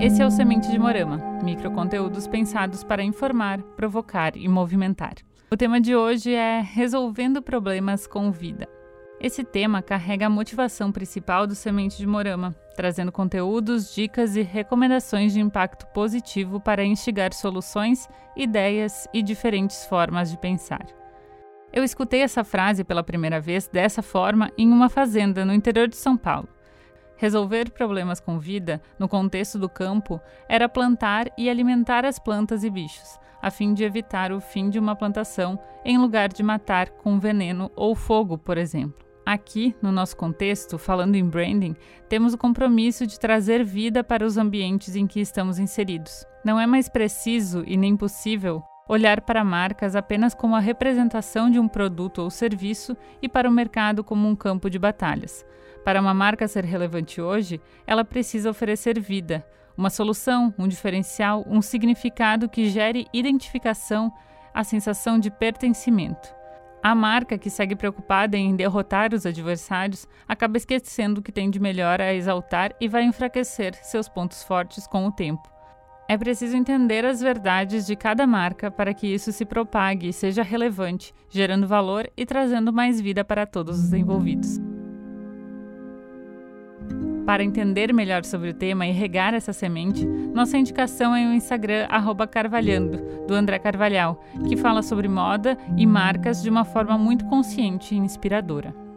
Esse é o Semente de Morama, microconteúdos pensados para informar, provocar e movimentar. O tema de hoje é Resolvendo Problemas com Vida. Esse tema carrega a motivação principal do Semente de Morama, trazendo conteúdos, dicas e recomendações de impacto positivo para instigar soluções, ideias e diferentes formas de pensar. Eu escutei essa frase pela primeira vez dessa forma em uma fazenda no interior de São Paulo. Resolver problemas com vida, no contexto do campo, era plantar e alimentar as plantas e bichos, a fim de evitar o fim de uma plantação, em lugar de matar com veneno ou fogo, por exemplo. Aqui, no nosso contexto, falando em branding, temos o compromisso de trazer vida para os ambientes em que estamos inseridos. Não é mais preciso e nem possível olhar para marcas apenas como a representação de um produto ou serviço e para o mercado como um campo de batalhas. Para uma marca ser relevante hoje, ela precisa oferecer vida, uma solução, um diferencial, um significado que gere identificação, a sensação de pertencimento. A marca que segue preocupada em derrotar os adversários acaba esquecendo o que tem de melhor a exaltar e vai enfraquecer seus pontos fortes com o tempo. É preciso entender as verdades de cada marca para que isso se propague e seja relevante, gerando valor e trazendo mais vida para todos os envolvidos. Para entender melhor sobre o tema e regar essa semente, nossa indicação é o Instagram Carvalhando, do André Carvalhal, que fala sobre moda e marcas de uma forma muito consciente e inspiradora.